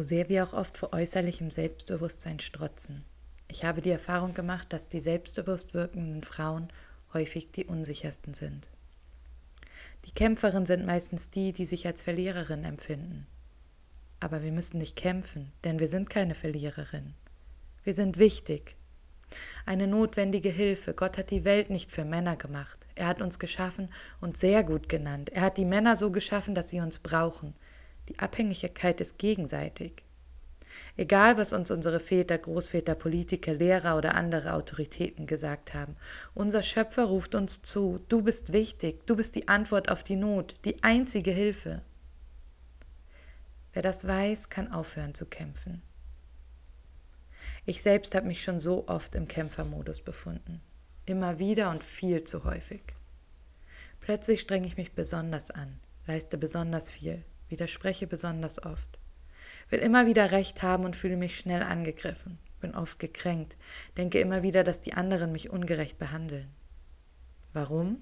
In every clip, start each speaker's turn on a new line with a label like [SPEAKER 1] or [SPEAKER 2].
[SPEAKER 1] so sehr wir auch oft vor äußerlichem Selbstbewusstsein strotzen. Ich habe die Erfahrung gemacht, dass die selbstbewusst wirkenden Frauen häufig die unsichersten sind. Die Kämpferinnen sind meistens die, die sich als Verliererin empfinden. Aber wir müssen nicht kämpfen, denn wir sind keine Verliererin. Wir sind wichtig. Eine notwendige Hilfe. Gott hat die Welt nicht für Männer gemacht. Er hat uns geschaffen und sehr gut genannt. Er hat die Männer so geschaffen, dass sie uns brauchen. Die Abhängigkeit ist gegenseitig. Egal, was uns unsere Väter, Großväter, Politiker, Lehrer oder andere Autoritäten gesagt haben, unser Schöpfer ruft uns zu, du bist wichtig, du bist die Antwort auf die Not, die einzige Hilfe. Wer das weiß, kann aufhören zu kämpfen. Ich selbst habe mich schon so oft im Kämpfermodus befunden. Immer wieder und viel zu häufig. Plötzlich strenge ich mich besonders an, leiste besonders viel, widerspreche besonders oft, will immer wieder Recht haben und fühle mich schnell angegriffen, bin oft gekränkt, denke immer wieder, dass die anderen mich ungerecht behandeln. Warum?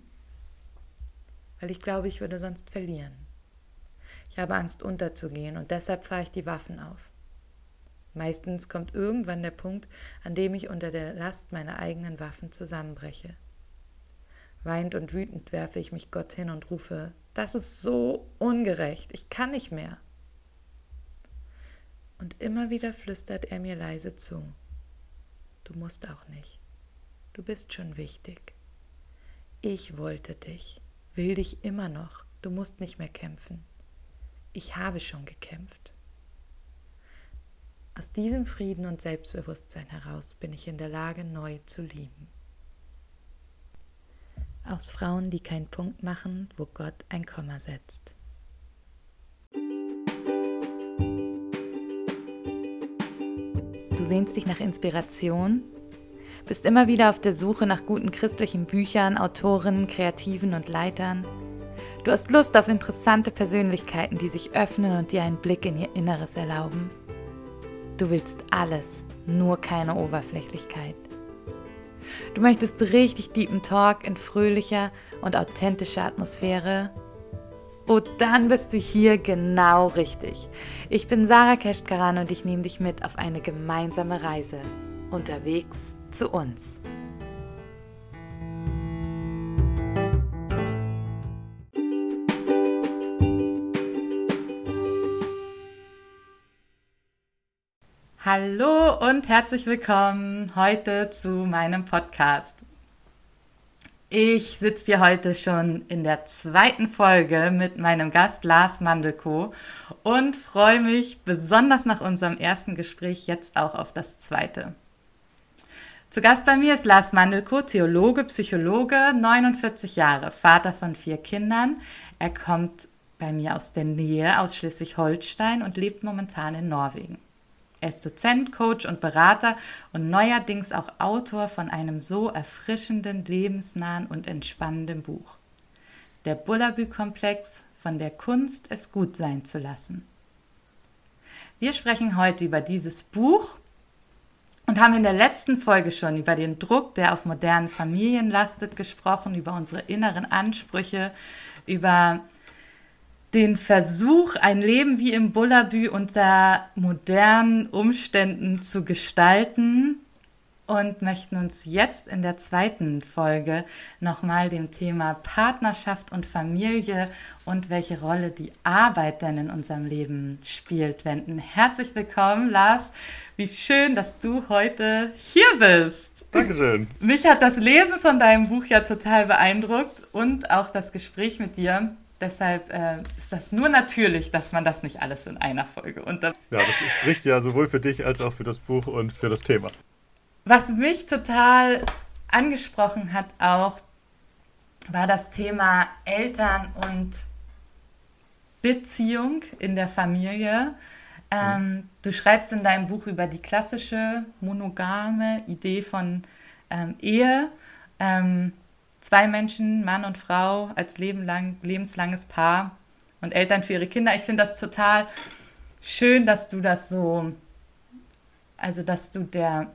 [SPEAKER 1] Weil ich glaube, ich würde sonst verlieren. Ich habe Angst unterzugehen und deshalb fahre ich die Waffen auf. Meistens kommt irgendwann der Punkt, an dem ich unter der Last meiner eigenen Waffen zusammenbreche. Weint und wütend werfe ich mich Gott hin und rufe, das ist so ungerecht, ich kann nicht mehr. Und immer wieder flüstert er mir leise zu, du musst auch nicht, du bist schon wichtig. Ich wollte dich, will dich immer noch, du musst nicht mehr kämpfen. Ich habe schon gekämpft. Aus diesem Frieden und Selbstbewusstsein heraus bin ich in der Lage, neu zu lieben. Aus Frauen, die keinen Punkt machen, wo Gott ein Komma setzt. Du sehnst dich nach Inspiration, bist immer wieder auf der Suche nach guten christlichen Büchern, Autoren, Kreativen und Leitern. Du hast Lust auf interessante Persönlichkeiten, die sich öffnen und dir einen Blick in ihr Inneres erlauben. Du willst alles, nur keine Oberflächlichkeit. Du möchtest richtig deepen Talk in fröhlicher und authentischer Atmosphäre. Oh, dann bist du hier genau richtig. Ich bin Sarah Keschkaran und ich nehme dich mit auf eine gemeinsame Reise. Unterwegs zu uns. Hallo und herzlich willkommen heute zu meinem Podcast. Ich sitze hier heute schon in der zweiten Folge mit meinem Gast Lars Mandelko und freue mich besonders nach unserem ersten Gespräch jetzt auch auf das zweite. Zu Gast bei mir ist Lars Mandelko, Theologe, Psychologe, 49 Jahre, Vater von vier Kindern. Er kommt bei mir aus der Nähe, aus Schleswig-Holstein und lebt momentan in Norwegen. Er ist Dozent, Coach und Berater und neuerdings auch Autor von einem so erfrischenden, lebensnahen und entspannenden Buch. Der Bullabü-Komplex von der Kunst, es gut sein zu lassen. Wir sprechen heute über dieses Buch und haben in der letzten Folge schon über den Druck, der auf modernen Familien lastet, gesprochen, über unsere inneren Ansprüche, über den Versuch, ein Leben wie im Bullabü unter modernen Umständen zu gestalten und möchten uns jetzt in der zweiten Folge nochmal dem Thema Partnerschaft und Familie und welche Rolle die Arbeit denn in unserem Leben spielt wenden. Herzlich willkommen, Lars. Wie schön, dass du heute hier bist.
[SPEAKER 2] Dankeschön.
[SPEAKER 1] Mich hat das Lesen von deinem Buch ja total beeindruckt und auch das Gespräch mit dir. Deshalb äh, ist das nur natürlich, dass man das nicht alles in einer Folge unter.
[SPEAKER 2] Ja, das spricht ja sowohl für dich als auch für das Buch und für das Thema.
[SPEAKER 1] Was mich total angesprochen hat auch, war das Thema Eltern und Beziehung in der Familie. Ähm, mhm. Du schreibst in deinem Buch über die klassische monogame Idee von ähm, Ehe. Ähm, zwei Menschen, Mann und Frau, als Leben lang, lebenslanges Paar und Eltern für ihre Kinder. Ich finde das total schön, dass du das so, also dass du der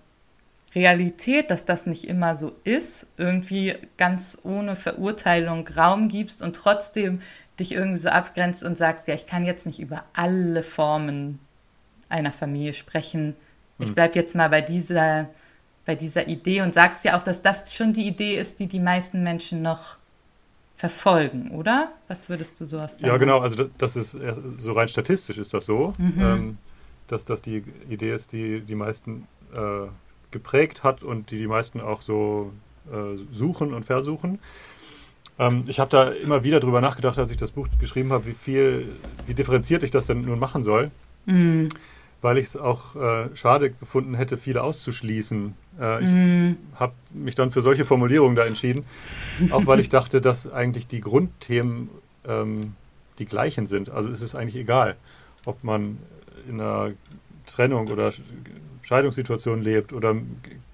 [SPEAKER 1] Realität, dass das nicht immer so ist, irgendwie ganz ohne Verurteilung Raum gibst und trotzdem dich irgendwie so abgrenzt und sagst, ja, ich kann jetzt nicht über alle Formen einer Familie sprechen. Ich hm. bleibe jetzt mal bei dieser, bei dieser Idee und sagst ja auch, dass das schon die Idee ist, die die meisten Menschen noch verfolgen, oder? Was würdest du so aus
[SPEAKER 2] Ja, genau, also das ist so rein statistisch ist das so, mhm. ähm, dass das die Idee ist, die die meisten äh, geprägt hat und die die meisten auch so äh, suchen und versuchen. Ähm, ich habe da immer wieder drüber nachgedacht, als ich das Buch geschrieben habe, wie viel, wie differenziert ich das denn nun machen soll. Mhm. Weil ich es auch äh, schade gefunden hätte, viele auszuschließen. Äh, ich mhm. habe mich dann für solche Formulierungen da entschieden, auch weil ich dachte, dass eigentlich die Grundthemen ähm, die gleichen sind. Also es ist eigentlich egal, ob man in einer Trennung oder Scheidungssituation lebt oder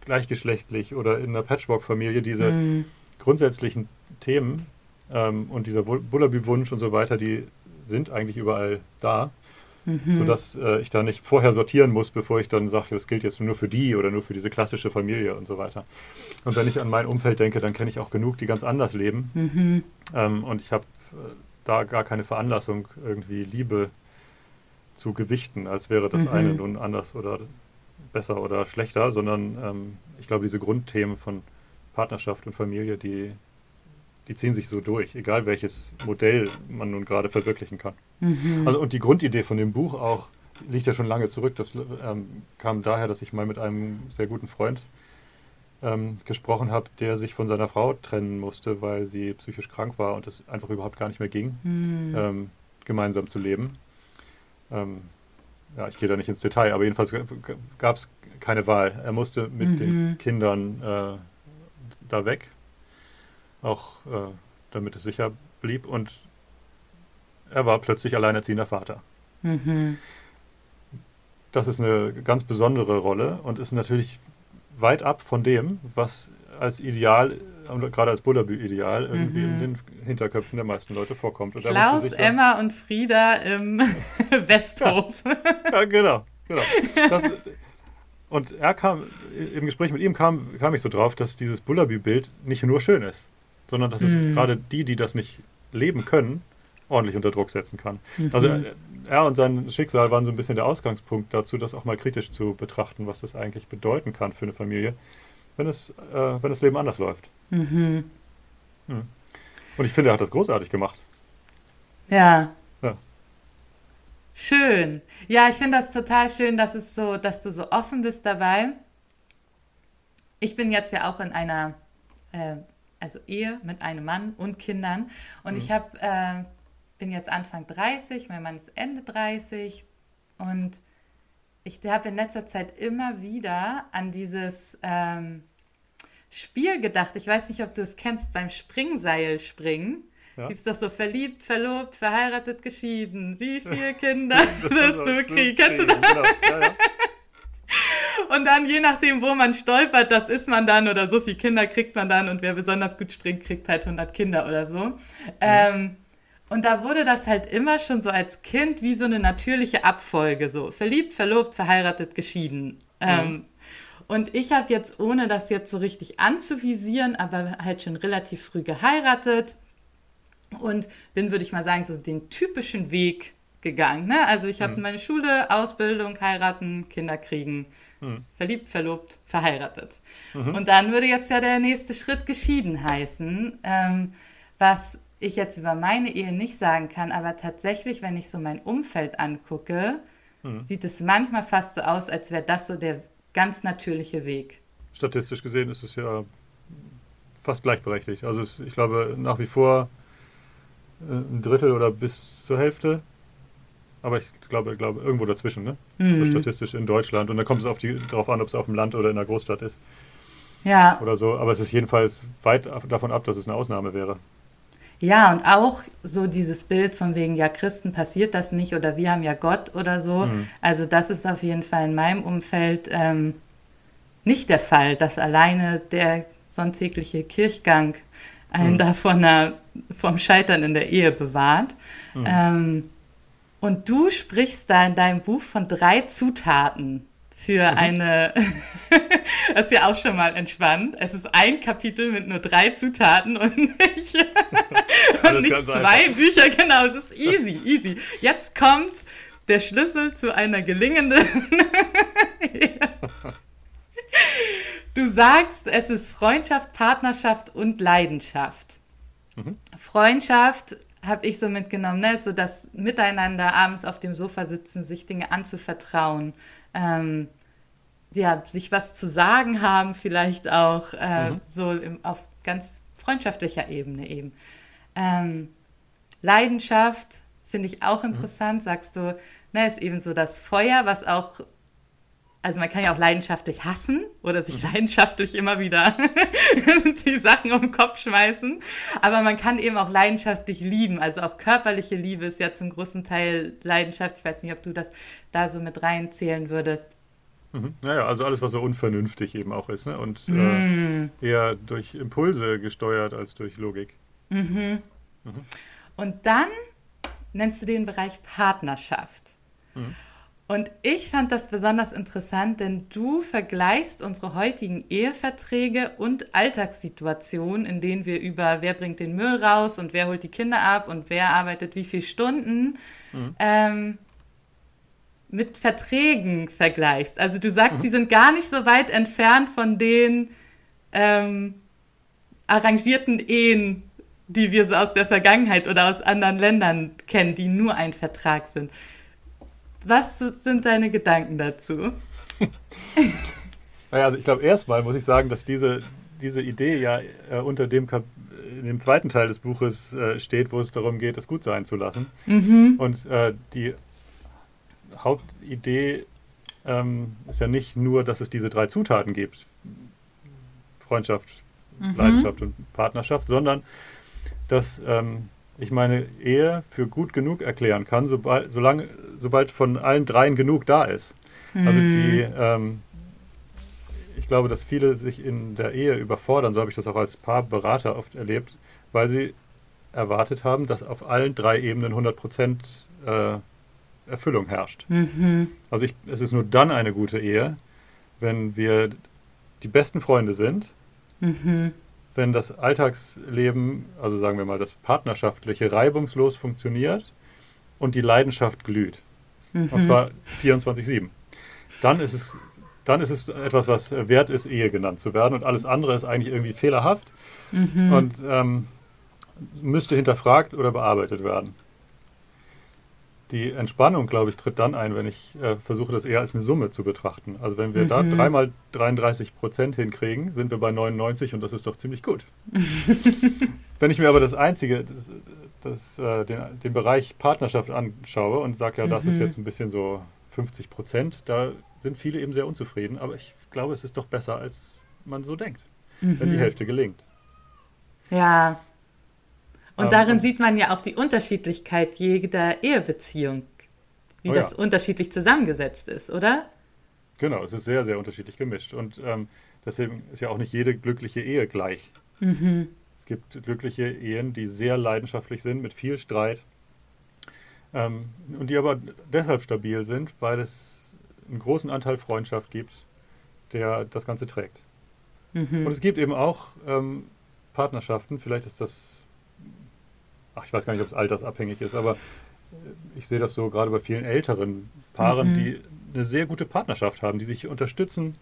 [SPEAKER 2] gleichgeschlechtlich oder in einer Patchwork-Familie. Diese mhm. grundsätzlichen Themen ähm, und dieser Bullaby-Wunsch und so weiter, die sind eigentlich überall da, mhm. sodass äh, ich da nicht vorher sortieren muss, bevor ich dann sage, das gilt jetzt nur für die oder nur für diese klassische Familie und so weiter. Und wenn ich an mein Umfeld denke, dann kenne ich auch genug, die ganz anders leben. Mhm. Ähm, und ich habe äh, da gar keine Veranlassung, irgendwie Liebe zu gewichten, als wäre das mhm. eine nun anders oder besser oder schlechter, sondern ähm, ich glaube, diese Grundthemen von Partnerschaft und Familie, die, die ziehen sich so durch, egal welches Modell man nun gerade verwirklichen kann. Mhm. Also, und die Grundidee von dem Buch auch liegt ja schon lange zurück. Das ähm, kam daher, dass ich mal mit einem sehr guten Freund ähm, gesprochen habe, der sich von seiner Frau trennen musste, weil sie psychisch krank war und es einfach überhaupt gar nicht mehr ging, mhm. ähm, gemeinsam zu leben. Ähm, ja, ich gehe da nicht ins Detail, aber jedenfalls gab es keine Wahl. Er musste mit mhm. den Kindern äh, da weg auch äh, damit es sicher blieb. Und er war plötzlich alleinerziehender Vater. Mhm. Das ist eine ganz besondere Rolle und ist natürlich weit ab von dem, was als Ideal, gerade als Bullabü-Ideal, irgendwie mhm. in den Hinterköpfen der meisten Leute vorkommt.
[SPEAKER 1] Und Klaus, Emma und Frieda im Westhof.
[SPEAKER 2] Ja, ja, genau. genau. Das, und er kam, im Gespräch mit ihm kam, kam ich so drauf, dass dieses Bullabü-Bild nicht nur schön ist sondern dass es mhm. gerade die, die das nicht leben können, ordentlich unter Druck setzen kann. Mhm. Also äh, er und sein Schicksal waren so ein bisschen der Ausgangspunkt dazu, das auch mal kritisch zu betrachten, was das eigentlich bedeuten kann für eine Familie, wenn es, äh, wenn das Leben anders läuft. Mhm. Hm. Und ich finde, er hat das großartig gemacht.
[SPEAKER 1] Ja. ja. Schön. Ja, ich finde das total schön, dass es so, dass du so offen bist dabei. Ich bin jetzt ja auch in einer äh, also Ehe mit einem Mann und Kindern. Und mhm. ich hab, äh, bin jetzt Anfang 30, mein Mann ist Ende 30 und ich habe in letzter Zeit immer wieder an dieses ähm, Spiel gedacht. Ich weiß nicht, ob du es kennst beim Springseilspringen. Ja. Gibt es das so verliebt, verlobt, verheiratet, geschieden? Wie viele Kinder wirst du kriegen? Kennst du das? Genau. Ja, ja. Und dann, je nachdem, wo man stolpert, das ist man dann oder so viele Kinder kriegt man dann und wer besonders gut springt, kriegt halt 100 Kinder oder so. Mhm. Ähm, und da wurde das halt immer schon so als Kind wie so eine natürliche Abfolge, so verliebt, verlobt, verheiratet, geschieden. Mhm. Ähm, und ich habe jetzt, ohne das jetzt so richtig anzuvisieren, aber halt schon relativ früh geheiratet und bin, würde ich mal sagen, so den typischen Weg gegangen. Ne? Also ich habe mhm. meine Schule, Ausbildung, heiraten, Kinder kriegen, mhm. verliebt, verlobt, verheiratet. Mhm. Und dann würde jetzt ja der nächste Schritt geschieden heißen, ähm, was ich jetzt über meine Ehe nicht sagen kann, aber tatsächlich, wenn ich so mein Umfeld angucke, mhm. sieht es manchmal fast so aus, als wäre das so der ganz natürliche Weg.
[SPEAKER 2] Statistisch gesehen ist es ja fast gleichberechtigt. Also es, ich glaube nach wie vor äh, ein Drittel oder bis zur Hälfte aber ich glaube, glaube irgendwo dazwischen, ne? Mhm. So statistisch in Deutschland. Und dann kommt es auf die, darauf an, ob es auf dem Land oder in der Großstadt ist.
[SPEAKER 1] Ja.
[SPEAKER 2] Oder so. Aber es ist jedenfalls weit davon ab, dass es eine Ausnahme wäre.
[SPEAKER 1] Ja, und auch so dieses Bild von wegen, ja, Christen passiert das nicht oder wir haben ja Gott oder so. Mhm. Also das ist auf jeden Fall in meinem Umfeld ähm, nicht der Fall, dass alleine der sonntägliche Kirchgang einen mhm. da einer, vom Scheitern in der Ehe bewahrt. Mhm. Ähm, und du sprichst da in deinem Buch von drei Zutaten für mhm. eine, das ist ja auch schon mal entspannt. Es ist ein Kapitel mit nur drei Zutaten und nicht, und nicht zwei einfach. Bücher. Genau, es ist easy, easy. Jetzt kommt der Schlüssel zu einer gelingenden. du sagst, es ist Freundschaft, Partnerschaft und Leidenschaft. Mhm. Freundschaft habe ich so mitgenommen, ne? so das Miteinander abends auf dem Sofa sitzen, sich Dinge anzuvertrauen, ähm, ja, sich was zu sagen haben, vielleicht auch äh, mhm. so im, auf ganz freundschaftlicher Ebene eben. Ähm, Leidenschaft finde ich auch mhm. interessant, mhm. sagst du, ne, ist eben so das Feuer, was auch also man kann ja auch leidenschaftlich hassen oder sich mhm. leidenschaftlich immer wieder die Sachen um den Kopf schmeißen. Aber man kann eben auch leidenschaftlich lieben. Also auch körperliche Liebe ist ja zum großen Teil Leidenschaft. Ich weiß nicht, ob du das da so mit reinzählen würdest.
[SPEAKER 2] Mhm. Naja, also alles, was so unvernünftig eben auch ist. Ne? Und mm. äh, eher durch Impulse gesteuert als durch Logik.
[SPEAKER 1] Mhm. Mhm. Und dann nennst du den Bereich Partnerschaft. Mhm. Und ich fand das besonders interessant, denn du vergleichst unsere heutigen Eheverträge und Alltagssituationen, in denen wir über wer bringt den Müll raus und wer holt die Kinder ab und wer arbeitet wie viele Stunden, mhm. ähm, mit Verträgen vergleichst. Also du sagst, mhm. sie sind gar nicht so weit entfernt von den ähm, arrangierten Ehen, die wir so aus der Vergangenheit oder aus anderen Ländern kennen, die nur ein Vertrag sind. Was sind deine Gedanken dazu?
[SPEAKER 2] naja, also ich glaube, erstmal muss ich sagen, dass diese, diese Idee ja äh, unter dem Kap in dem zweiten Teil des Buches äh, steht, wo es darum geht, es gut sein zu lassen. Mhm. Und äh, die Hauptidee ähm, ist ja nicht nur, dass es diese drei Zutaten gibt: Freundschaft, mhm. Leidenschaft und Partnerschaft, sondern dass ähm, ich meine Ehe für gut genug erklären kann, sobald, solange, sobald von allen dreien genug da ist. Mhm. Also die, ähm, ich glaube, dass viele sich in der Ehe überfordern, so habe ich das auch als Paarberater oft erlebt, weil sie erwartet haben, dass auf allen drei Ebenen 100% äh, Erfüllung herrscht. Mhm. Also ich, es ist nur dann eine gute Ehe, wenn wir die besten Freunde sind, mhm wenn das Alltagsleben, also sagen wir mal das partnerschaftliche, reibungslos funktioniert und die Leidenschaft glüht. Mhm. Und zwar 24-7. Dann ist es dann ist es etwas, was wert ist, Ehe genannt zu werden. Und alles andere ist eigentlich irgendwie fehlerhaft mhm. und ähm, müsste hinterfragt oder bearbeitet werden die Entspannung, glaube ich, tritt dann ein, wenn ich äh, versuche, das eher als eine Summe zu betrachten. Also wenn wir mhm. da dreimal 33 Prozent hinkriegen, sind wir bei 99 und das ist doch ziemlich gut. wenn ich mir aber das Einzige, das, das, äh, den, den, Bereich Partnerschaft anschaue und sage, ja, das mhm. ist jetzt ein bisschen so 50 Prozent, da sind viele eben sehr unzufrieden. Aber ich glaube, es ist doch besser, als man so denkt, mhm. wenn die mhm. Hälfte gelingt.
[SPEAKER 1] Ja, und ähm, darin sieht man ja auch die Unterschiedlichkeit jeder Ehebeziehung, wie oh das unterschiedlich zusammengesetzt ist, oder?
[SPEAKER 2] Genau, es ist sehr, sehr unterschiedlich gemischt. Und ähm, deswegen ist ja auch nicht jede glückliche Ehe gleich. Mhm. Es gibt glückliche Ehen, die sehr leidenschaftlich sind, mit viel Streit. Ähm, und die aber deshalb stabil sind, weil es einen großen Anteil Freundschaft gibt, der das Ganze trägt. Mhm. Und es gibt eben auch ähm, Partnerschaften, vielleicht ist das ach, ich weiß gar nicht, ob es altersabhängig ist, aber ich sehe das so gerade bei vielen älteren Paaren, mhm. die eine sehr gute Partnerschaft haben, die sich unterstützen.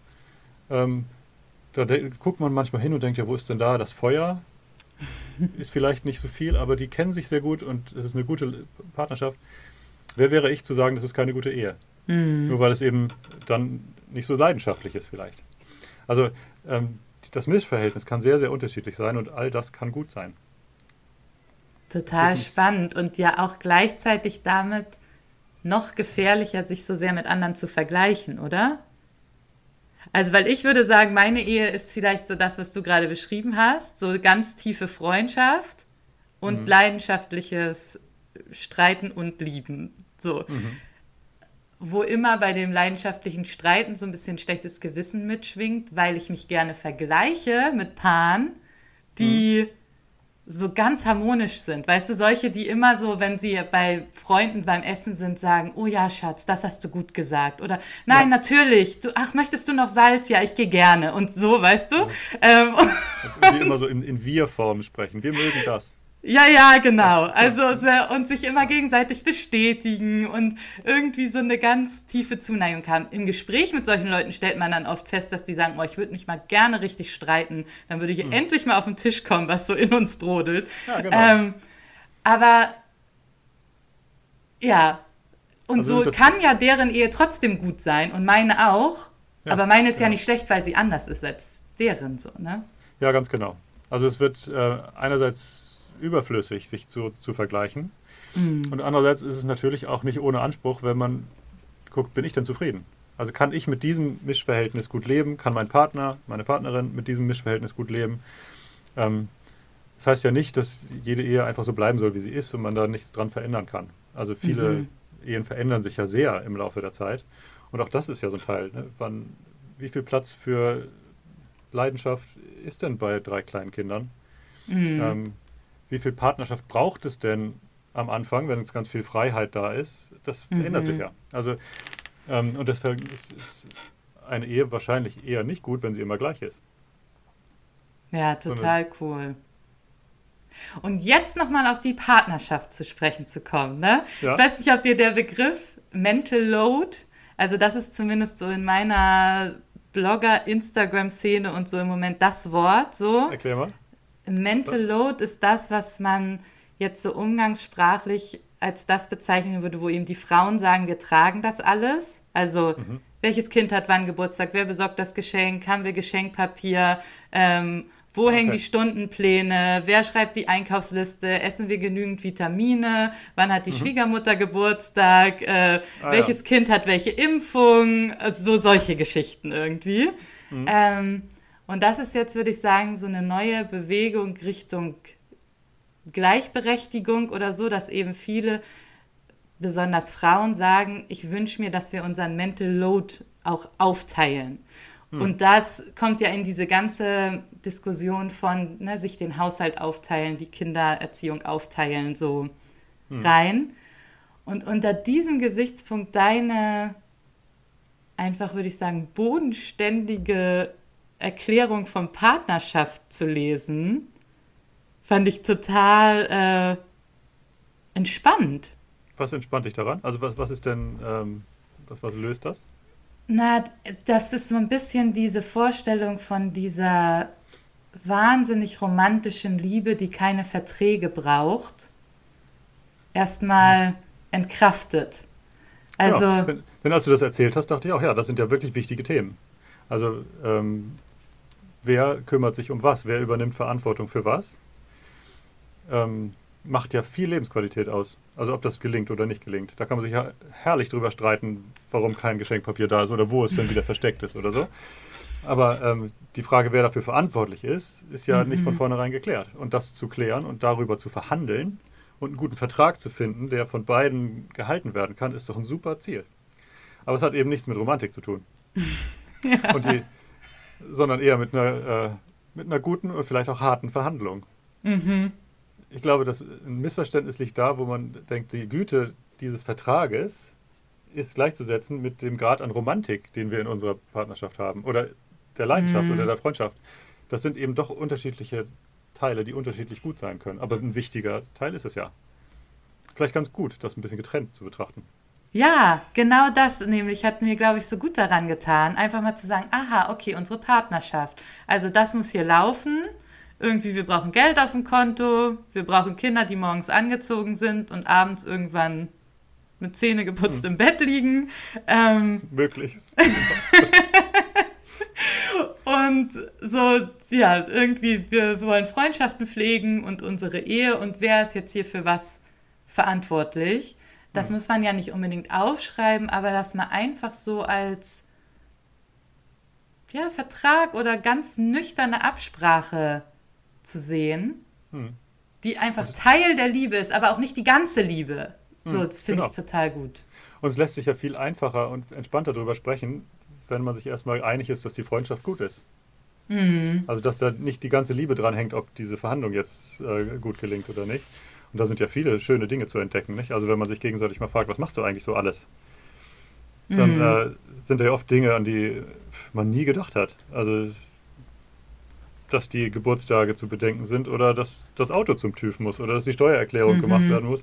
[SPEAKER 2] Ähm, da guckt man manchmal hin und denkt, ja, wo ist denn da das Feuer? Ist vielleicht nicht so viel, aber die kennen sich sehr gut und es ist eine gute Partnerschaft. Wer wäre ich zu sagen, das ist keine gute Ehe? Mhm. Nur weil es eben dann nicht so leidenschaftlich ist vielleicht. Also ähm, das Missverhältnis kann sehr, sehr unterschiedlich sein und all das kann gut sein.
[SPEAKER 1] Total spannend und ja auch gleichzeitig damit noch gefährlicher, sich so sehr mit anderen zu vergleichen, oder? Also, weil ich würde sagen, meine Ehe ist vielleicht so das, was du gerade beschrieben hast, so ganz tiefe Freundschaft und mhm. leidenschaftliches Streiten und Lieben. So. Mhm. Wo immer bei dem leidenschaftlichen Streiten so ein bisschen schlechtes Gewissen mitschwingt, weil ich mich gerne vergleiche mit Paaren, die mhm so ganz harmonisch sind. Weißt du, solche, die immer so, wenn sie bei Freunden beim Essen sind, sagen, oh ja, Schatz, das hast du gut gesagt. Oder nein, ja. natürlich, du, ach, möchtest du noch Salz? Ja, ich gehe gerne. Und so, weißt du? Ja.
[SPEAKER 2] Ähm, die immer so in, in Wir-Form sprechen. Wir mögen das.
[SPEAKER 1] Ja, ja, genau. Also und sich immer gegenseitig bestätigen und irgendwie so eine ganz tiefe Zuneigung haben. Im Gespräch mit solchen Leuten stellt man dann oft fest, dass die sagen, oh, ich würde mich mal gerne richtig streiten. Dann würde ich mhm. endlich mal auf den Tisch kommen, was so in uns brodelt. Ja, genau. Ähm, aber ja, und also so kann ja deren Ehe trotzdem gut sein und meine auch. Ja, aber meine ist ja. ja nicht schlecht, weil sie anders ist als deren so, ne?
[SPEAKER 2] Ja, ganz genau. Also es wird äh, einerseits überflüssig, sich zu, zu vergleichen. Mhm. Und andererseits ist es natürlich auch nicht ohne Anspruch, wenn man guckt, bin ich denn zufrieden? Also kann ich mit diesem Mischverhältnis gut leben? Kann mein Partner, meine Partnerin mit diesem Mischverhältnis gut leben? Ähm, das heißt ja nicht, dass jede Ehe einfach so bleiben soll, wie sie ist und man da nichts dran verändern kann. Also viele mhm. Ehen verändern sich ja sehr im Laufe der Zeit. Und auch das ist ja so ein Teil. Ne? Wann, wie viel Platz für Leidenschaft ist denn bei drei kleinen Kindern? Mhm. Ähm, wie viel Partnerschaft braucht es denn am Anfang, wenn es ganz viel Freiheit da ist? Das mhm. ändert sich ja. Also, ähm, und deswegen ist, ist, eine Ehe wahrscheinlich eher nicht gut, wenn sie immer gleich ist.
[SPEAKER 1] Ja, total cool. Und jetzt nochmal auf die Partnerschaft zu sprechen zu kommen. Ne? Ja. Ich weiß nicht, ob dir der Begriff Mental Load, also das ist zumindest so in meiner Blogger, Instagram-Szene und so im Moment das Wort. So.
[SPEAKER 2] Erklär mal.
[SPEAKER 1] Mental Load ist das, was man jetzt so umgangssprachlich als das bezeichnen würde, wo eben die Frauen sagen, wir tragen das alles. Also mhm. welches Kind hat wann Geburtstag, wer besorgt das Geschenk, haben wir Geschenkpapier, ähm, wo okay. hängen die Stundenpläne? Wer schreibt die Einkaufsliste? Essen wir genügend Vitamine? Wann hat die mhm. Schwiegermutter Geburtstag? Äh, ah, welches ja. Kind hat welche Impfung? Also so solche Geschichten irgendwie. Mhm. Ähm, und das ist jetzt, würde ich sagen, so eine neue Bewegung Richtung Gleichberechtigung oder so, dass eben viele, besonders Frauen, sagen, ich wünsche mir, dass wir unseren Mental Load auch aufteilen. Hm. Und das kommt ja in diese ganze Diskussion von ne, sich den Haushalt aufteilen, die Kindererziehung aufteilen, so hm. rein. Und unter diesem Gesichtspunkt deine, einfach würde ich sagen, bodenständige Erklärung von Partnerschaft zu lesen, fand ich total äh, entspannt.
[SPEAKER 2] Was entspannt dich daran? Also was, was ist denn, ähm, was, was löst das?
[SPEAKER 1] Na, das ist so ein bisschen diese Vorstellung von dieser wahnsinnig romantischen Liebe, die keine Verträge braucht, erstmal entkraftet.
[SPEAKER 2] Also, ja, wenn, wenn, als du das erzählt hast, dachte ich auch, ja, das sind ja wirklich wichtige Themen. Also, ähm, wer kümmert sich um was? Wer übernimmt Verantwortung für was? Ähm, macht ja viel Lebensqualität aus. Also ob das gelingt oder nicht gelingt. Da kann man sich ja herrlich drüber streiten, warum kein Geschenkpapier da ist oder wo es denn wieder versteckt ist oder so. Aber ähm, die Frage, wer dafür verantwortlich ist, ist ja mhm. nicht von mhm. vornherein geklärt. Und das zu klären und darüber zu verhandeln und einen guten Vertrag zu finden, der von beiden gehalten werden kann, ist doch ein super Ziel. Aber es hat eben nichts mit Romantik zu tun. ja. die, sondern eher mit einer, äh, mit einer guten und vielleicht auch harten Verhandlung. Mhm ich glaube, dass ein Missverständnis liegt da, wo man denkt, die Güte dieses Vertrages ist gleichzusetzen mit dem Grad an Romantik, den wir in unserer Partnerschaft haben oder der Leidenschaft mm. oder der Freundschaft. Das sind eben doch unterschiedliche Teile, die unterschiedlich gut sein können. Aber ein wichtiger Teil ist es ja. Vielleicht ganz gut, das ein bisschen getrennt zu betrachten.
[SPEAKER 1] Ja, genau das nämlich hat mir, glaube ich, so gut daran getan, einfach mal zu sagen, aha, okay, unsere Partnerschaft. Also das muss hier laufen irgendwie, wir brauchen Geld auf dem Konto, wir brauchen Kinder, die morgens angezogen sind und abends irgendwann mit Zähne geputzt hm. im Bett liegen. Ähm,
[SPEAKER 2] Möglichst.
[SPEAKER 1] und so, ja, irgendwie, wir wollen Freundschaften pflegen und unsere Ehe und wer ist jetzt hier für was verantwortlich? Das muss man ja nicht unbedingt aufschreiben, aber dass man einfach so als ja, Vertrag oder ganz nüchterne Absprache zu sehen, hm. die einfach also, Teil der Liebe ist, aber auch nicht die ganze Liebe. So hm, finde genau. ich total gut.
[SPEAKER 2] Und es lässt sich ja viel einfacher und entspannter darüber sprechen, wenn man sich erstmal einig ist, dass die Freundschaft gut ist. Mhm. Also, dass da nicht die ganze Liebe dran hängt, ob diese Verhandlung jetzt äh, gut gelingt oder nicht. Und da sind ja viele schöne Dinge zu entdecken, nicht? Also, wenn man sich gegenseitig mal fragt, was machst du eigentlich so alles? Dann mhm. äh, sind da ja oft Dinge, an die man nie gedacht hat. Also, dass die Geburtstage zu bedenken sind oder dass das Auto zum TÜV muss oder dass die Steuererklärung mhm. gemacht werden muss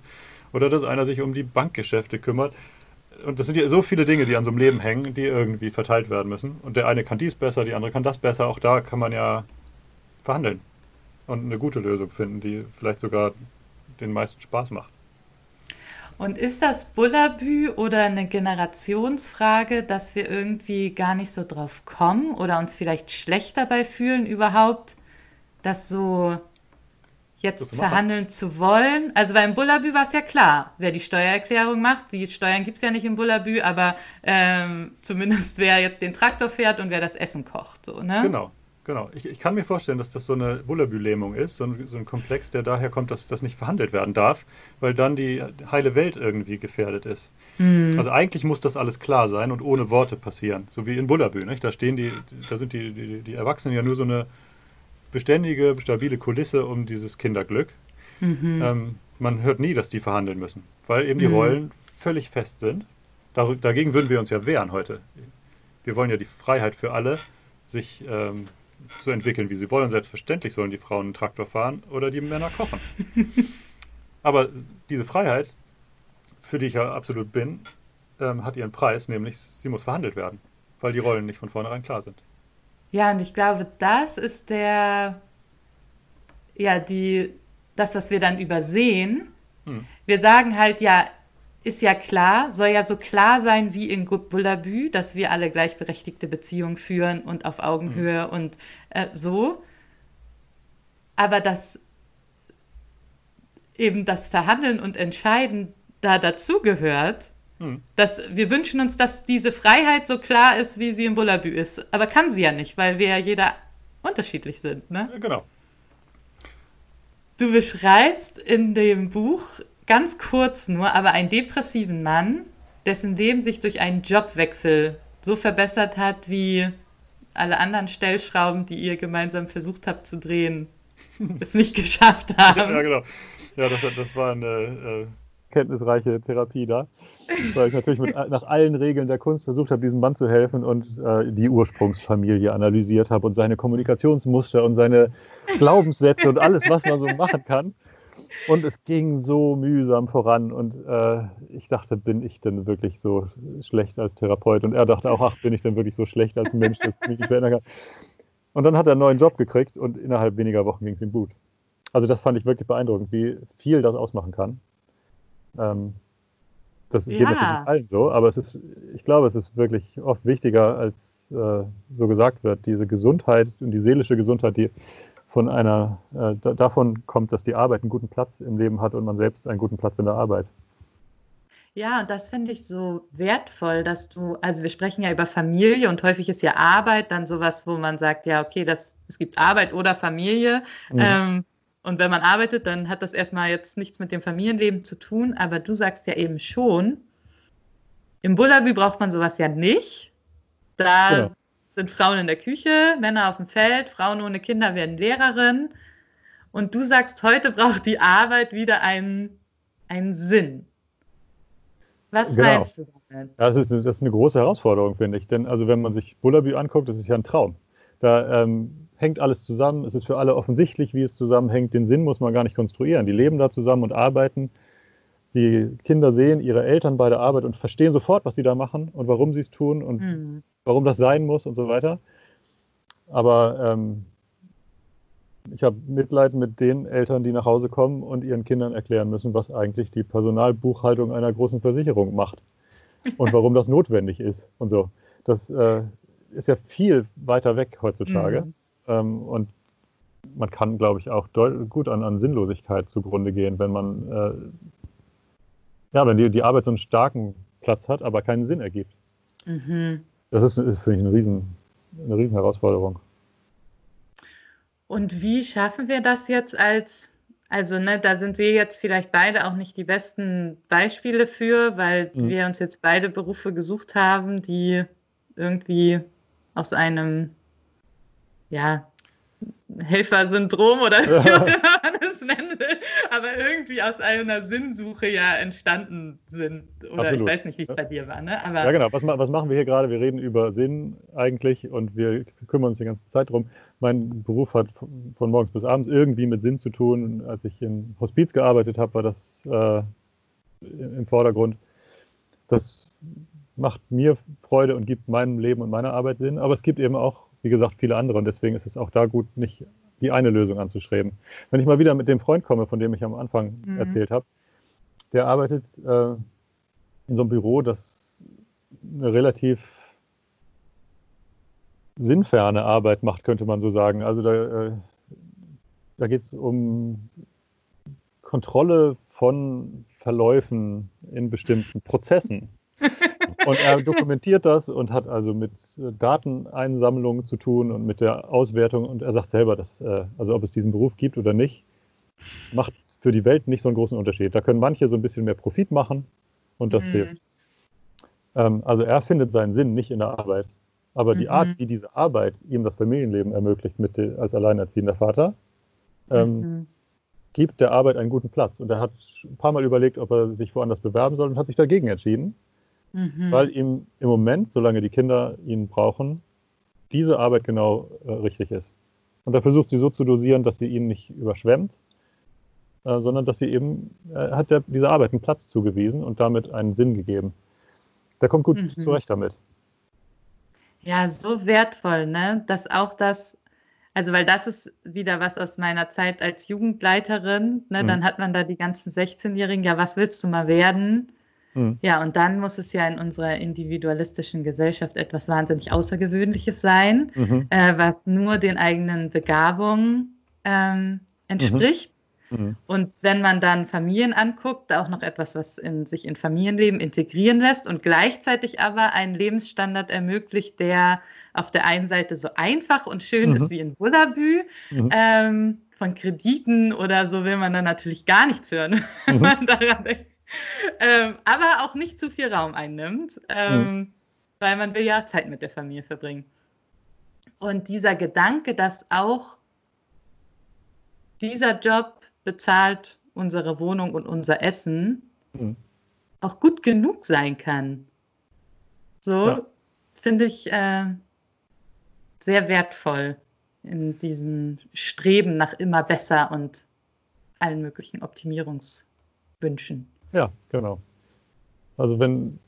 [SPEAKER 2] oder dass einer sich um die Bankgeschäfte kümmert. Und das sind ja so viele Dinge, die an so einem Leben hängen, die irgendwie verteilt werden müssen. Und der eine kann dies besser, die andere kann das besser. Auch da kann man ja verhandeln und eine gute Lösung finden, die vielleicht sogar den meisten Spaß macht.
[SPEAKER 1] Und ist das Bullabü oder eine Generationsfrage, dass wir irgendwie gar nicht so drauf kommen oder uns vielleicht schlecht dabei fühlen, überhaupt das so jetzt verhandeln zu wollen? Also beim Bullabü war es ja klar, wer die Steuererklärung macht. Die Steuern gibt es ja nicht im Bullabü, aber ähm, zumindest wer jetzt den Traktor fährt und wer das Essen kocht. So, ne?
[SPEAKER 2] Genau. Genau. Ich, ich, kann mir vorstellen, dass das so eine Bullabü-Lähmung ist, so ein, so ein, Komplex, der daher kommt, dass das nicht verhandelt werden darf, weil dann die heile Welt irgendwie gefährdet ist. Mhm. Also eigentlich muss das alles klar sein und ohne Worte passieren, so wie in Bullabü. Nicht? Da stehen die, da sind die, die, die Erwachsenen ja nur so eine beständige, stabile Kulisse um dieses Kinderglück. Mhm. Ähm, man hört nie, dass die verhandeln müssen, weil eben die mhm. Rollen völlig fest sind. Dar dagegen würden wir uns ja wehren heute. Wir wollen ja die Freiheit für alle, sich ähm, zu entwickeln, wie sie wollen. Selbstverständlich sollen die Frauen einen Traktor fahren oder die Männer kochen. Aber diese Freiheit, für die ich ja absolut bin, ähm, hat ihren Preis, nämlich sie muss verhandelt werden, weil die Rollen nicht von vornherein klar sind.
[SPEAKER 1] Ja, und ich glaube, das ist der, ja, die, das, was wir dann übersehen. Hm. Wir sagen halt, ja, ist ja klar, soll ja so klar sein wie in Bullabü, dass wir alle gleichberechtigte Beziehungen führen und auf Augenhöhe mhm. und äh, so. Aber dass eben das Verhandeln und Entscheiden da dazugehört, mhm. dass wir wünschen uns, dass diese Freiheit so klar ist, wie sie in Bullabü ist. Aber kann sie ja nicht, weil wir ja jeder unterschiedlich sind. Ne?
[SPEAKER 2] Genau.
[SPEAKER 1] Du beschreibst in dem Buch ganz kurz nur, aber einen depressiven Mann, dessen Leben sich durch einen Jobwechsel so verbessert hat, wie alle anderen Stellschrauben, die ihr gemeinsam versucht habt zu drehen, es nicht geschafft haben.
[SPEAKER 2] Ja, genau. Ja, das, das war eine äh, kenntnisreiche Therapie da, weil ich natürlich mit, nach allen Regeln der Kunst versucht habe, diesem Mann zu helfen und äh, die Ursprungsfamilie analysiert habe und seine Kommunikationsmuster und seine Glaubenssätze und alles, was man so machen kann. Und es ging so mühsam voran und äh, ich dachte, bin ich denn wirklich so schlecht als Therapeut? Und er dachte auch, ach, bin ich denn wirklich so schlecht als Mensch, dass ich mich nicht verändern kann? Und dann hat er einen neuen Job gekriegt und innerhalb weniger Wochen ging es ihm gut. Also das fand ich wirklich beeindruckend, wie viel das ausmachen kann. Ähm, das ja. geht natürlich nicht allen so, aber es ist, ich glaube, es ist wirklich oft wichtiger, als äh, so gesagt wird. Diese Gesundheit und die seelische Gesundheit, die von einer, äh, davon kommt, dass die Arbeit einen guten Platz im Leben hat und man selbst einen guten Platz in der Arbeit.
[SPEAKER 1] Ja, und das finde ich so wertvoll, dass du, also wir sprechen ja über Familie und häufig ist ja Arbeit dann sowas, wo man sagt, ja, okay, das, es gibt Arbeit oder Familie. Mhm. Ähm, und wenn man arbeitet, dann hat das erstmal jetzt nichts mit dem Familienleben zu tun. Aber du sagst ja eben schon, im Bullabü braucht man sowas ja nicht. Da. Genau sind Frauen in der Küche, Männer auf dem Feld, Frauen ohne Kinder werden Lehrerin. Und du sagst, heute braucht die Arbeit wieder einen, einen Sinn. Was genau. meinst du damit?
[SPEAKER 2] Das, ist, das ist eine große Herausforderung, finde ich. Denn also wenn man sich Bullabü anguckt, das ist ja ein Traum. Da ähm, hängt alles zusammen. Es ist für alle offensichtlich, wie es zusammenhängt. Den Sinn muss man gar nicht konstruieren. Die leben da zusammen und arbeiten. Die Kinder sehen ihre Eltern bei der Arbeit und verstehen sofort, was sie da machen und warum sie es tun und mhm warum das sein muss und so weiter. Aber ähm, ich habe Mitleid mit den Eltern, die nach Hause kommen und ihren Kindern erklären müssen, was eigentlich die Personalbuchhaltung einer großen Versicherung macht und warum das notwendig ist und so. Das äh, ist ja viel weiter weg heutzutage. Mhm. Ähm, und man kann, glaube ich, auch gut an, an, Sinnlosigkeit zugrunde gehen, wenn man, äh, ja, wenn die, die Arbeit so einen starken Platz hat, aber keinen Sinn ergibt. Mhm. Das ist, ist für mich eine riesen, eine riesen Herausforderung.
[SPEAKER 1] Und wie schaffen wir das jetzt als, also ne, da sind wir jetzt vielleicht beide auch nicht die besten Beispiele für, weil mhm. wir uns jetzt beide Berufe gesucht haben, die irgendwie aus einem, ja, Helfersyndrom oder wie man das nennen will, aber irgendwie aus einer Sinnsuche ja entstanden sind. Oder Absolut. ich weiß nicht, wie es bei dir war. Ne? Aber
[SPEAKER 2] ja, genau. Was, was, machen wir hier gerade? Wir reden über Sinn eigentlich und wir kümmern uns die ganze Zeit drum. mein Beruf hat von morgens bis abends irgendwie mit Sinn zu tun. Als ich im Hospiz gearbeitet habe, war das äh, im Vordergrund. Das macht mir Freude und gibt meinem Leben und meiner Arbeit Sinn. Aber es gibt eben auch, wie gesagt, viele andere und deswegen ist es auch da gut, nicht die eine Lösung anzustreben. Wenn ich mal wieder mit dem Freund komme, von dem ich am Anfang mhm. erzählt habe, der arbeitet äh, in so einem Büro, das eine relativ sinnferne Arbeit macht, könnte man so sagen. Also da, äh, da geht es um Kontrolle von Verläufen in bestimmten Prozessen. Und er dokumentiert das und hat also mit Dateneinsammlung zu tun und mit der Auswertung. Und er sagt selber, dass, äh, also ob es diesen Beruf gibt oder nicht, macht für die Welt nicht so einen großen Unterschied. Da können manche so ein bisschen mehr Profit machen und das mhm. hilft. Ähm, also er findet seinen Sinn nicht in der Arbeit. Aber die Art, mhm. wie diese Arbeit ihm das Familienleben ermöglicht mit, als alleinerziehender Vater, ähm, mhm. gibt der Arbeit einen guten Platz. Und er hat ein paar Mal überlegt, ob er sich woanders bewerben soll und hat sich dagegen entschieden, mhm. weil ihm im Moment, solange die Kinder ihn brauchen, diese Arbeit genau äh, richtig ist. Und er versucht sie so zu dosieren, dass sie ihn nicht überschwemmt, äh, sondern dass sie eben, er hat der, dieser Arbeit einen Platz zugewiesen und damit einen Sinn gegeben. Der kommt gut mhm. zurecht damit.
[SPEAKER 1] Ja, so wertvoll, ne? Dass auch das, also weil das ist wieder was aus meiner Zeit als Jugendleiterin, ne? Mhm. Dann hat man da die ganzen 16-Jährigen, ja, was willst du mal werden? Mhm. Ja, und dann muss es ja in unserer individualistischen Gesellschaft etwas wahnsinnig Außergewöhnliches sein, mhm. äh, was nur den eigenen Begabungen ähm, entspricht. Mhm. Und wenn man dann Familien anguckt, auch noch etwas, was in, sich in Familienleben integrieren lässt und gleichzeitig aber einen Lebensstandard ermöglicht, der auf der einen Seite so einfach und schön mhm. ist wie in Bullabü. Mhm. Ähm, von Krediten oder so will man dann natürlich gar nichts hören, wenn mhm. man daran denkt. Ähm, aber auch nicht zu viel Raum einnimmt, ähm, mhm. weil man will ja Zeit mit der Familie verbringen. Und dieser Gedanke, dass auch dieser Job bezahlt unsere Wohnung und unser Essen, mhm. auch gut genug sein kann. So ja. finde ich äh, sehr wertvoll in diesem Streben nach immer besser und allen möglichen Optimierungswünschen.
[SPEAKER 2] Ja, genau. Also wenn,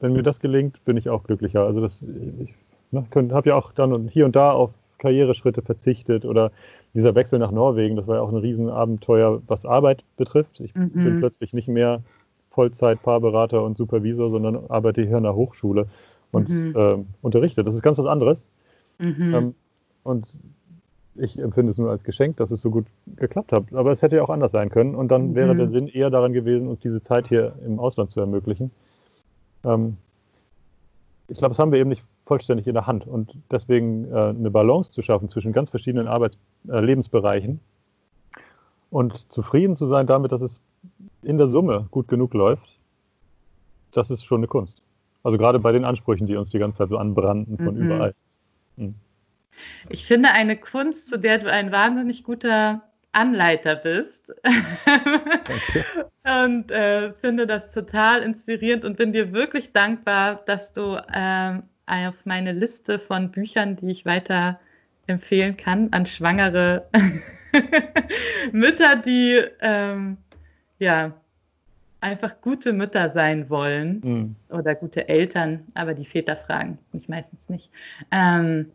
[SPEAKER 2] wenn mir das gelingt, bin ich auch glücklicher. Also das, ich ne, habe ja auch dann hier und da auf Karriereschritte verzichtet oder dieser Wechsel nach Norwegen, das war ja auch ein Riesenabenteuer, was Arbeit betrifft. Ich mhm. bin plötzlich nicht mehr Vollzeit-Paarberater und Supervisor, sondern arbeite hier an der Hochschule und mhm. äh, unterrichte. Das ist ganz was anderes. Mhm. Ähm, und ich empfinde es nur als Geschenk, dass es so gut geklappt hat. Aber es hätte ja auch anders sein können. Und dann wäre der mhm. Sinn eher daran gewesen, uns diese Zeit hier im Ausland zu ermöglichen. Ähm, ich glaube, das haben wir eben nicht vollständig in der Hand. Und deswegen äh, eine Balance zu schaffen zwischen ganz verschiedenen Arbeits äh, Lebensbereichen und zufrieden zu sein damit, dass es in der Summe gut genug läuft, das ist schon eine Kunst. Also gerade bei den Ansprüchen, die uns die ganze Zeit so anbrannten von mhm. überall. Mhm.
[SPEAKER 1] Ich finde eine Kunst, zu der du ein wahnsinnig guter Anleiter bist. Okay. und äh, finde das total inspirierend und bin dir wirklich dankbar, dass du ähm, auf meine Liste von Büchern, die ich weiter empfehlen kann, an schwangere Mütter, die ähm, ja einfach gute Mütter sein wollen mhm. oder gute Eltern, aber die Väter fragen mich meistens nicht. Ähm,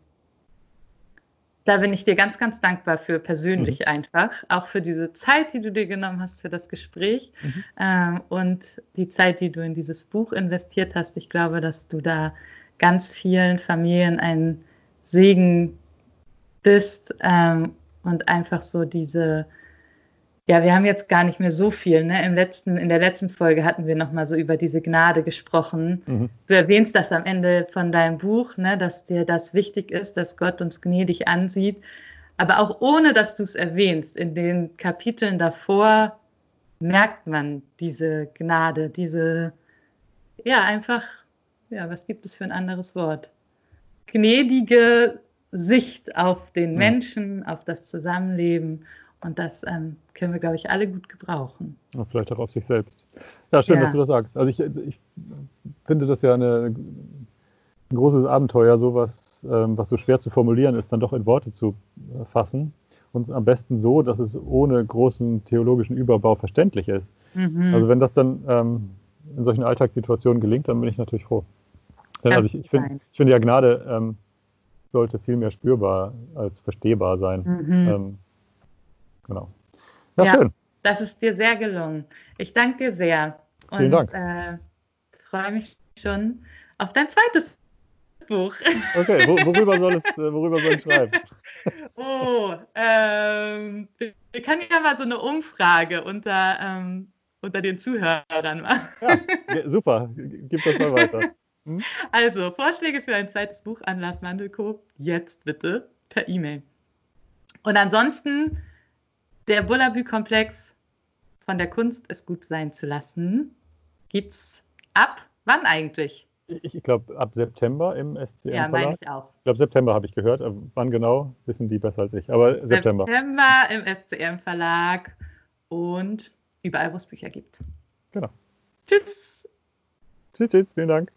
[SPEAKER 1] da bin ich dir ganz, ganz dankbar für persönlich mhm. einfach, auch für diese Zeit, die du dir genommen hast für das Gespräch mhm. ähm, und die Zeit, die du in dieses Buch investiert hast. Ich glaube, dass du da ganz vielen Familien ein Segen bist ähm, und einfach so diese, ja, wir haben jetzt gar nicht mehr so viel. Ne? Im letzten, in der letzten Folge hatten wir nochmal so über diese Gnade gesprochen. Mhm. Du erwähnst das am Ende von deinem Buch, ne? dass dir das wichtig ist, dass Gott uns gnädig ansieht. Aber auch ohne, dass du es erwähnst, in den Kapiteln davor merkt man diese Gnade, diese, ja, einfach ja, was gibt es für ein anderes Wort? Gnädige Sicht auf den Menschen, auf das Zusammenleben. Und das ähm, können wir, glaube ich, alle gut gebrauchen.
[SPEAKER 2] Und vielleicht auch auf sich selbst. Ja, schön, ja. dass du das sagst. Also ich, ich finde das ja eine ein großes Abenteuer, sowas, ähm, was so schwer zu formulieren ist, dann doch in Worte zu äh, fassen. Und am besten so, dass es ohne großen theologischen Überbau verständlich ist. Mhm. Also wenn das dann ähm, in solchen Alltagssituationen gelingt, dann bin ich natürlich froh. Denn, also ich, ich finde find ja Gnade ähm, sollte viel mehr spürbar als verstehbar sein. Mhm. Genau.
[SPEAKER 1] Ja, ja, schön. Das ist dir sehr gelungen. Ich danke dir sehr.
[SPEAKER 2] Und, Vielen Dank.
[SPEAKER 1] Äh, freue mich schon auf dein zweites Buch.
[SPEAKER 2] Okay, wo, worüber, soll es, äh, worüber soll ich schreiben?
[SPEAKER 1] Oh, ähm, wir können ja mal so eine Umfrage unter, ähm, unter den Zuhörern machen.
[SPEAKER 2] Ja, super, gib das mal weiter.
[SPEAKER 1] Hm? Also, Vorschläge für ein zweites Buch an Lars Mandelko, jetzt bitte per E-Mail. Und ansonsten der Bullabü-Komplex von der Kunst, es gut sein zu lassen, gibt es ab wann eigentlich?
[SPEAKER 2] Ich, ich glaube, ab September im SCM.
[SPEAKER 1] Ja, meine ich auch.
[SPEAKER 2] Ich glaube, September habe ich gehört. Wann genau, wissen die besser als ich. Aber September.
[SPEAKER 1] September im SCM Verlag und überall, wo es Bücher gibt.
[SPEAKER 2] Genau.
[SPEAKER 1] Tschüss.
[SPEAKER 2] Tschüss, tschüss. Vielen Dank.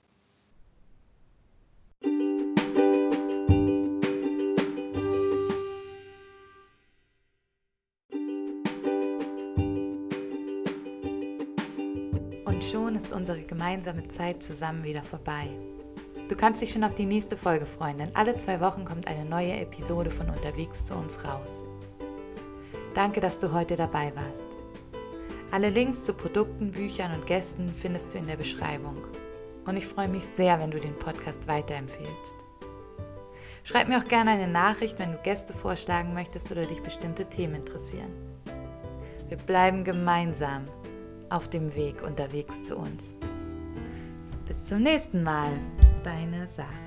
[SPEAKER 1] Schon ist unsere gemeinsame Zeit zusammen wieder vorbei. Du kannst dich schon auf die nächste Folge freuen, denn alle zwei Wochen kommt eine neue Episode von Unterwegs zu uns raus. Danke, dass du heute dabei warst. Alle Links zu Produkten, Büchern und Gästen findest du in der Beschreibung. Und ich freue mich sehr, wenn du den Podcast weiterempfehlst. Schreib mir auch gerne eine Nachricht, wenn du Gäste vorschlagen möchtest oder dich bestimmte Themen interessieren. Wir bleiben gemeinsam auf dem Weg unterwegs zu uns. Bis zum nächsten Mal, deine Sarah.